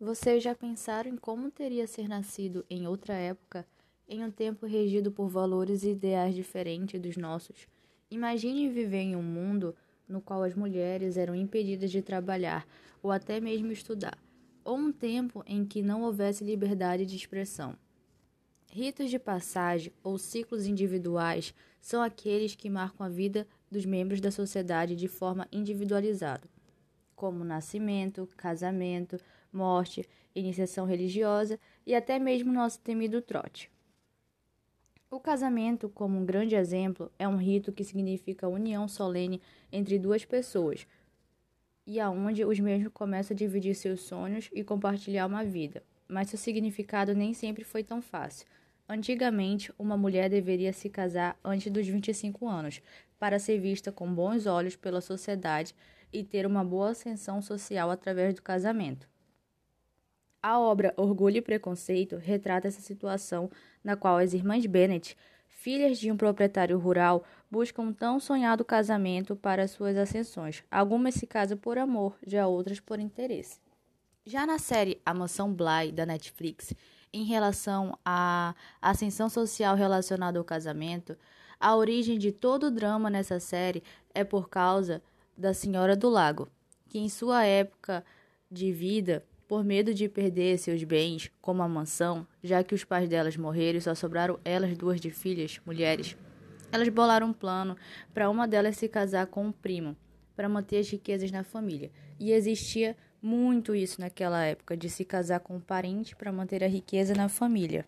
Vocês já pensaram em como teria ser nascido em outra época, em um tempo regido por valores e ideais diferentes dos nossos? Imagine viver em um mundo no qual as mulheres eram impedidas de trabalhar ou até mesmo estudar, ou um tempo em que não houvesse liberdade de expressão. Ritos de passagem ou ciclos individuais são aqueles que marcam a vida dos membros da sociedade de forma individualizada como nascimento, casamento, morte, iniciação religiosa e até mesmo nosso temido trote. O casamento, como um grande exemplo, é um rito que significa união solene entre duas pessoas e aonde os mesmos começam a dividir seus sonhos e compartilhar uma vida. Mas seu significado nem sempre foi tão fácil. Antigamente, uma mulher deveria se casar antes dos 25 anos para ser vista com bons olhos pela sociedade e ter uma boa ascensão social através do casamento. A obra Orgulho e Preconceito retrata essa situação na qual as irmãs Bennet, filhas de um proprietário rural, buscam um tão sonhado casamento para suas ascensões. Algumas se casam por amor, já outras por interesse. Já na série A Mansão Bly da Netflix, em relação à ascensão social relacionada ao casamento, a origem de todo o drama nessa série é por causa da Senhora do Lago, que em sua época de vida, por medo de perder seus bens, como a mansão, já que os pais delas morreram e só sobraram elas duas de filhas, mulheres, elas bolaram um plano para uma delas se casar com um primo, para manter as riquezas na família. E existia muito isso naquela época, de se casar com um parente para manter a riqueza na família.